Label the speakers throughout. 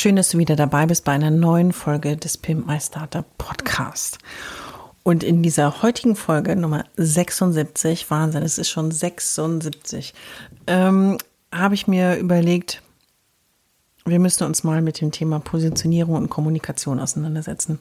Speaker 1: Schön, dass du wieder dabei bist bei einer neuen Folge des Pimp My Startup Podcast. Und in dieser heutigen Folge Nummer 76, Wahnsinn, es ist schon 76, ähm, habe ich mir überlegt, wir müssen uns mal mit dem Thema Positionierung und Kommunikation auseinandersetzen.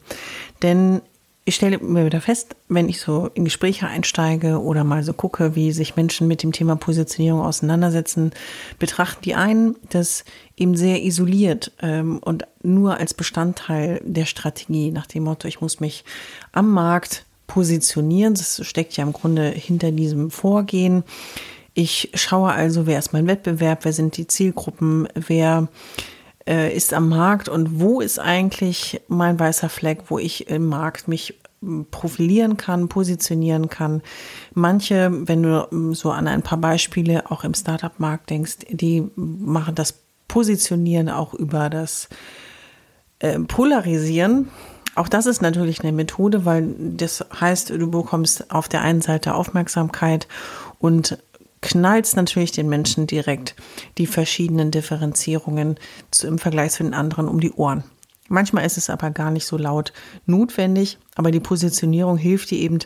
Speaker 1: Denn ich stelle mir wieder fest, wenn ich so in Gespräche einsteige oder mal so gucke, wie sich Menschen mit dem Thema Positionierung auseinandersetzen, betrachten die einen das eben sehr isoliert ähm, und nur als Bestandteil der Strategie, nach dem Motto, ich muss mich am Markt positionieren. Das steckt ja im Grunde hinter diesem Vorgehen. Ich schaue also, wer ist mein Wettbewerb, wer sind die Zielgruppen, wer äh, ist am Markt und wo ist eigentlich mein weißer Fleck, wo ich im Markt mich hm, profilieren kann, positionieren kann. Manche, wenn du hm, so an ein paar Beispiele auch im Startup-Markt denkst, die machen das Positionieren auch über das äh, Polarisieren. Auch das ist natürlich eine Methode, weil das heißt, du bekommst auf der einen Seite Aufmerksamkeit und knallst natürlich den Menschen direkt die verschiedenen Differenzierungen zu, im Vergleich zu den anderen um die Ohren. Manchmal ist es aber gar nicht so laut notwendig, aber die Positionierung hilft dir eben,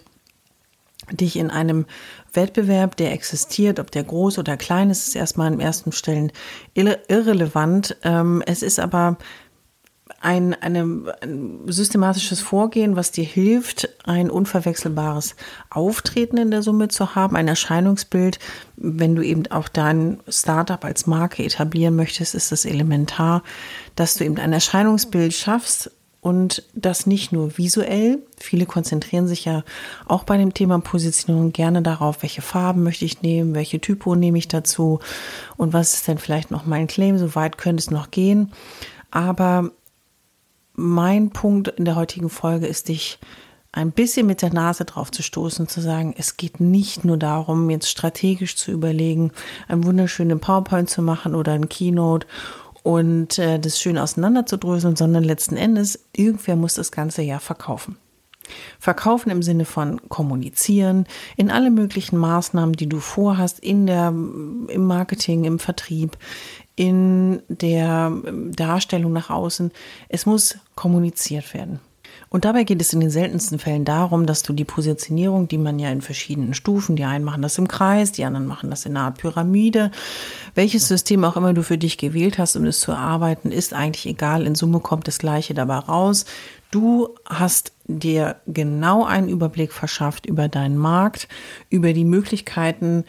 Speaker 1: dich in einem Wettbewerb, der existiert, ob der groß oder klein ist, ist erstmal im ersten Stellen irrelevant. Ähm, es ist aber ein, eine, ein systematisches Vorgehen, was dir hilft, ein unverwechselbares Auftreten in der Summe zu haben, ein Erscheinungsbild. Wenn du eben auch dein Startup als Marke etablieren möchtest, ist es elementar, dass du eben ein Erscheinungsbild schaffst und das nicht nur visuell. Viele konzentrieren sich ja auch bei dem Thema Positionierung gerne darauf, welche Farben möchte ich nehmen, welche Typo nehme ich dazu und was ist denn vielleicht noch mein Claim, so weit könnte es noch gehen. Aber mein Punkt in der heutigen Folge ist, dich ein bisschen mit der Nase drauf zu stoßen, zu sagen, es geht nicht nur darum, jetzt strategisch zu überlegen, einen wunderschönen PowerPoint zu machen oder ein Keynote und äh, das schön auseinanderzudröseln, sondern letzten Endes, irgendwer muss das Ganze ja verkaufen. Verkaufen im Sinne von kommunizieren, in alle möglichen Maßnahmen, die du vorhast, in der, im Marketing, im Vertrieb, in der Darstellung nach außen. Es muss kommuniziert werden. Und dabei geht es in den seltensten Fällen darum, dass du die Positionierung, die man ja in verschiedenen Stufen, die einen machen das im Kreis, die anderen machen das in einer Art Pyramide, welches System auch immer du für dich gewählt hast, um es zu erarbeiten, ist eigentlich egal. In Summe kommt das Gleiche dabei raus. Du hast dir genau einen Überblick verschafft über deinen Markt, über die Möglichkeiten,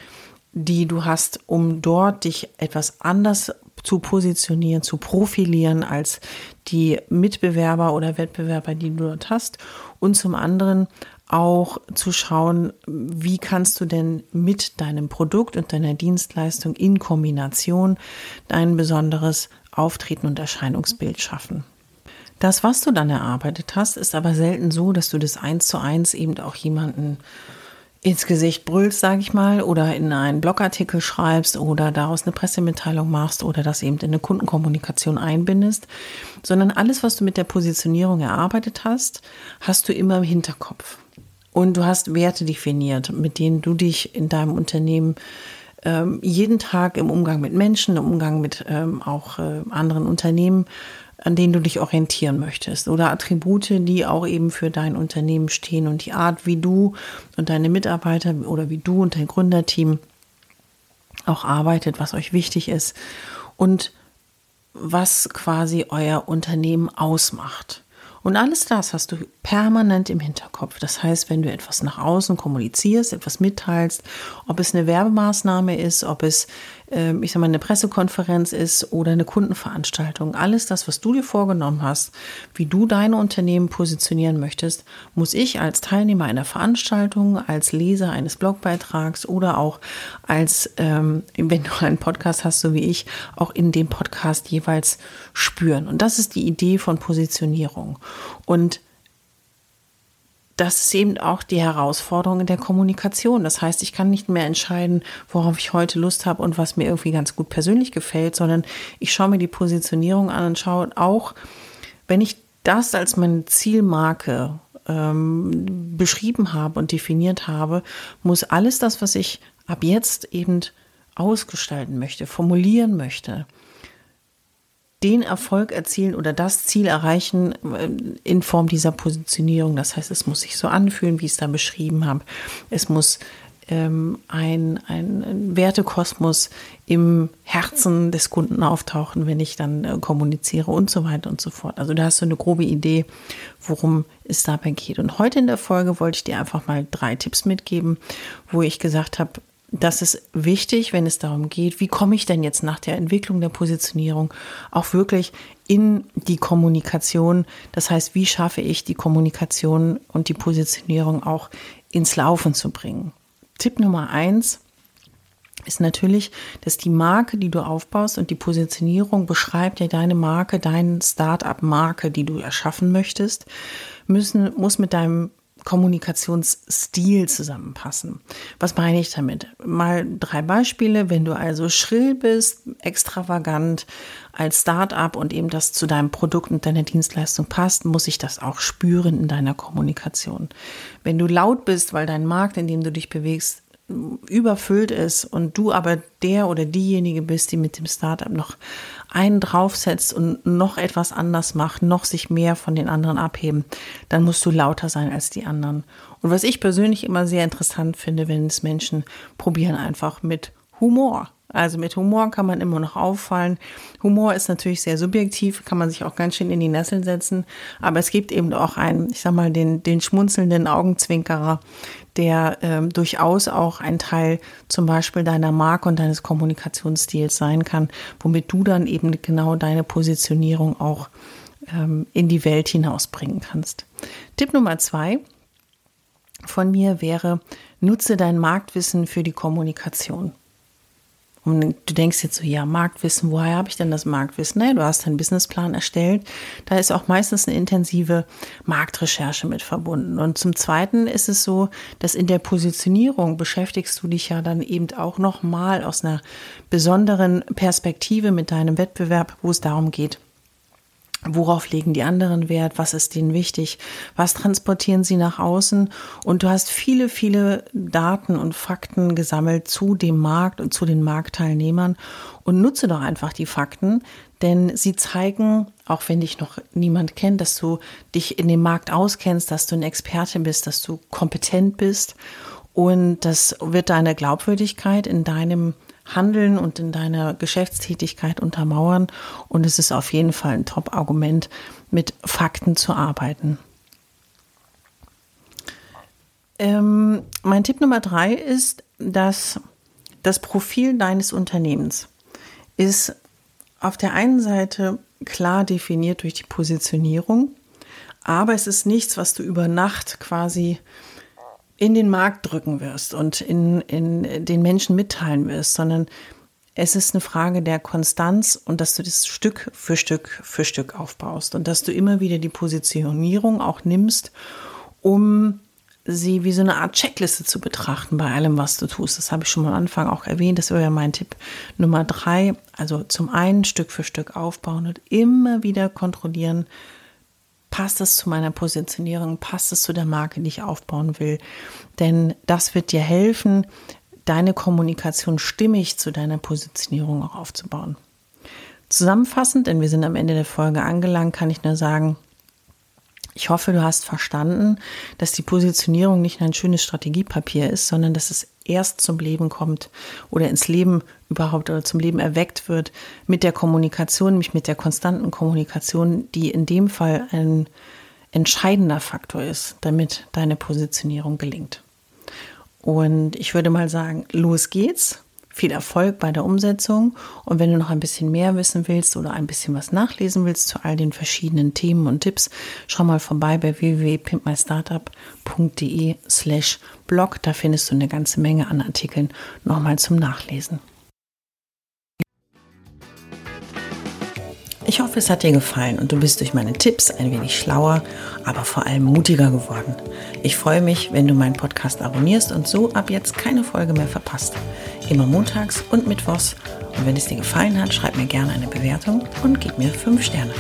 Speaker 1: die du hast, um dort dich etwas anders zu positionieren, zu profilieren als die Mitbewerber oder Wettbewerber, die du dort hast. Und zum anderen auch zu schauen, wie kannst du denn mit deinem Produkt und deiner Dienstleistung in Kombination dein besonderes Auftreten und Erscheinungsbild schaffen. Das, was du dann erarbeitet hast, ist aber selten so, dass du das eins zu eins eben auch jemanden ins Gesicht brüllst, sage ich mal, oder in einen Blogartikel schreibst oder daraus eine Pressemitteilung machst oder das eben in eine Kundenkommunikation einbindest, sondern alles, was du mit der Positionierung erarbeitet hast, hast du immer im Hinterkopf. Und du hast Werte definiert, mit denen du dich in deinem Unternehmen ähm, jeden Tag im Umgang mit Menschen, im Umgang mit ähm, auch äh, anderen Unternehmen an denen du dich orientieren möchtest oder Attribute, die auch eben für dein Unternehmen stehen und die Art, wie du und deine Mitarbeiter oder wie du und dein Gründerteam auch arbeitet, was euch wichtig ist und was quasi euer Unternehmen ausmacht. Und alles das hast du permanent im Hinterkopf. Das heißt, wenn du etwas nach außen kommunizierst, etwas mitteilst, ob es eine Werbemaßnahme ist, ob es ich sag mal, eine Pressekonferenz ist oder eine Kundenveranstaltung. Alles das, was du dir vorgenommen hast, wie du deine Unternehmen positionieren möchtest, muss ich als Teilnehmer einer Veranstaltung, als Leser eines Blogbeitrags oder auch als, ähm, wenn du einen Podcast hast, so wie ich, auch in dem Podcast jeweils spüren. Und das ist die Idee von Positionierung. Und das ist eben auch die Herausforderung in der Kommunikation. Das heißt, ich kann nicht mehr entscheiden, worauf ich heute Lust habe und was mir irgendwie ganz gut persönlich gefällt, sondern ich schaue mir die Positionierung an und schaue auch, wenn ich das als meine Zielmarke ähm, beschrieben habe und definiert habe, muss alles das, was ich ab jetzt eben ausgestalten möchte, formulieren möchte, den Erfolg erzielen oder das Ziel erreichen äh, in Form dieser Positionierung. Das heißt, es muss sich so anfühlen, wie ich es da beschrieben habe. Es muss ähm, ein, ein Wertekosmos im Herzen des Kunden auftauchen, wenn ich dann äh, kommuniziere und so weiter und so fort. Also da hast du eine grobe Idee, worum es dabei geht. Und heute in der Folge wollte ich dir einfach mal drei Tipps mitgeben, wo ich gesagt habe, das ist wichtig, wenn es darum geht, wie komme ich denn jetzt nach der Entwicklung der Positionierung auch wirklich in die Kommunikation. Das heißt, wie schaffe ich die Kommunikation und die Positionierung auch ins Laufen zu bringen. Tipp Nummer eins ist natürlich, dass die Marke, die du aufbaust und die Positionierung beschreibt ja deine Marke, deine Start-up-Marke, die du erschaffen möchtest, müssen, muss mit deinem Kommunikationsstil zusammenpassen. Was meine ich damit? Mal drei Beispiele. Wenn du also schrill bist, extravagant als Start-up und eben das zu deinem Produkt und deiner Dienstleistung passt, muss ich das auch spüren in deiner Kommunikation. Wenn du laut bist, weil dein Markt, in dem du dich bewegst, überfüllt ist und du aber der oder diejenige bist, die mit dem Startup noch einen draufsetzt und noch etwas anders macht, noch sich mehr von den anderen abheben, dann musst du lauter sein als die anderen. Und was ich persönlich immer sehr interessant finde, wenn es Menschen probieren, einfach mit Humor. Also mit Humor kann man immer noch auffallen. Humor ist natürlich sehr subjektiv, kann man sich auch ganz schön in die Nesseln setzen. Aber es gibt eben auch einen, ich sag mal, den, den schmunzelnden Augenzwinkerer, der ähm, durchaus auch ein Teil zum Beispiel deiner Marke und deines Kommunikationsstils sein kann, womit du dann eben genau deine Positionierung auch ähm, in die Welt hinausbringen kannst. Tipp Nummer zwei von mir wäre, nutze dein Marktwissen für die Kommunikation. Und du denkst jetzt so, ja, Marktwissen, woher habe ich denn das Marktwissen? Naja, du hast einen Businessplan erstellt. Da ist auch meistens eine intensive Marktrecherche mit verbunden. Und zum Zweiten ist es so, dass in der Positionierung beschäftigst du dich ja dann eben auch nochmal aus einer besonderen Perspektive mit deinem Wettbewerb, wo es darum geht, Worauf legen die anderen Wert? Was ist denen wichtig? Was transportieren sie nach außen? Und du hast viele, viele Daten und Fakten gesammelt zu dem Markt und zu den Marktteilnehmern und nutze doch einfach die Fakten, denn sie zeigen, auch wenn dich noch niemand kennt, dass du dich in dem Markt auskennst, dass du ein Experte bist, dass du kompetent bist und das wird deine Glaubwürdigkeit in deinem Handeln und in deiner Geschäftstätigkeit untermauern. Und es ist auf jeden Fall ein Top-Argument, mit Fakten zu arbeiten. Ähm, mein Tipp Nummer drei ist, dass das Profil deines Unternehmens ist auf der einen Seite klar definiert durch die Positionierung, aber es ist nichts, was du über Nacht quasi in den Markt drücken wirst und in, in den Menschen mitteilen wirst, sondern es ist eine Frage der Konstanz und dass du das Stück für Stück für Stück aufbaust und dass du immer wieder die Positionierung auch nimmst, um sie wie so eine Art Checkliste zu betrachten bei allem, was du tust. Das habe ich schon am Anfang auch erwähnt. Das wäre ja mein Tipp Nummer drei. Also zum einen Stück für Stück aufbauen und immer wieder kontrollieren, passt es zu meiner Positionierung, passt es zu der Marke, die ich aufbauen will. Denn das wird dir helfen, deine Kommunikation stimmig zu deiner Positionierung auch aufzubauen. Zusammenfassend, denn wir sind am Ende der Folge angelangt, kann ich nur sagen, ich hoffe, du hast verstanden, dass die Positionierung nicht ein schönes Strategiepapier ist, sondern dass es erst zum Leben kommt oder ins Leben überhaupt oder zum Leben erweckt wird mit der Kommunikation, nämlich mit der konstanten Kommunikation, die in dem Fall ein entscheidender Faktor ist, damit deine Positionierung gelingt. Und ich würde mal sagen, los geht's. Viel Erfolg bei der Umsetzung. Und wenn du noch ein bisschen mehr wissen willst oder ein bisschen was nachlesen willst zu all den verschiedenen Themen und Tipps, schau mal vorbei bei www.pimpmystartup.de slash blog. Da findest du eine ganze Menge an Artikeln nochmal zum Nachlesen. Ich hoffe, es hat dir gefallen und du bist durch meine Tipps ein wenig schlauer, aber vor allem mutiger geworden. Ich freue mich, wenn du meinen Podcast abonnierst und so ab jetzt keine Folge mehr verpasst. Immer montags und mittwochs. Und wenn es dir gefallen hat, schreib mir gerne eine Bewertung und gib mir 5 Sterne.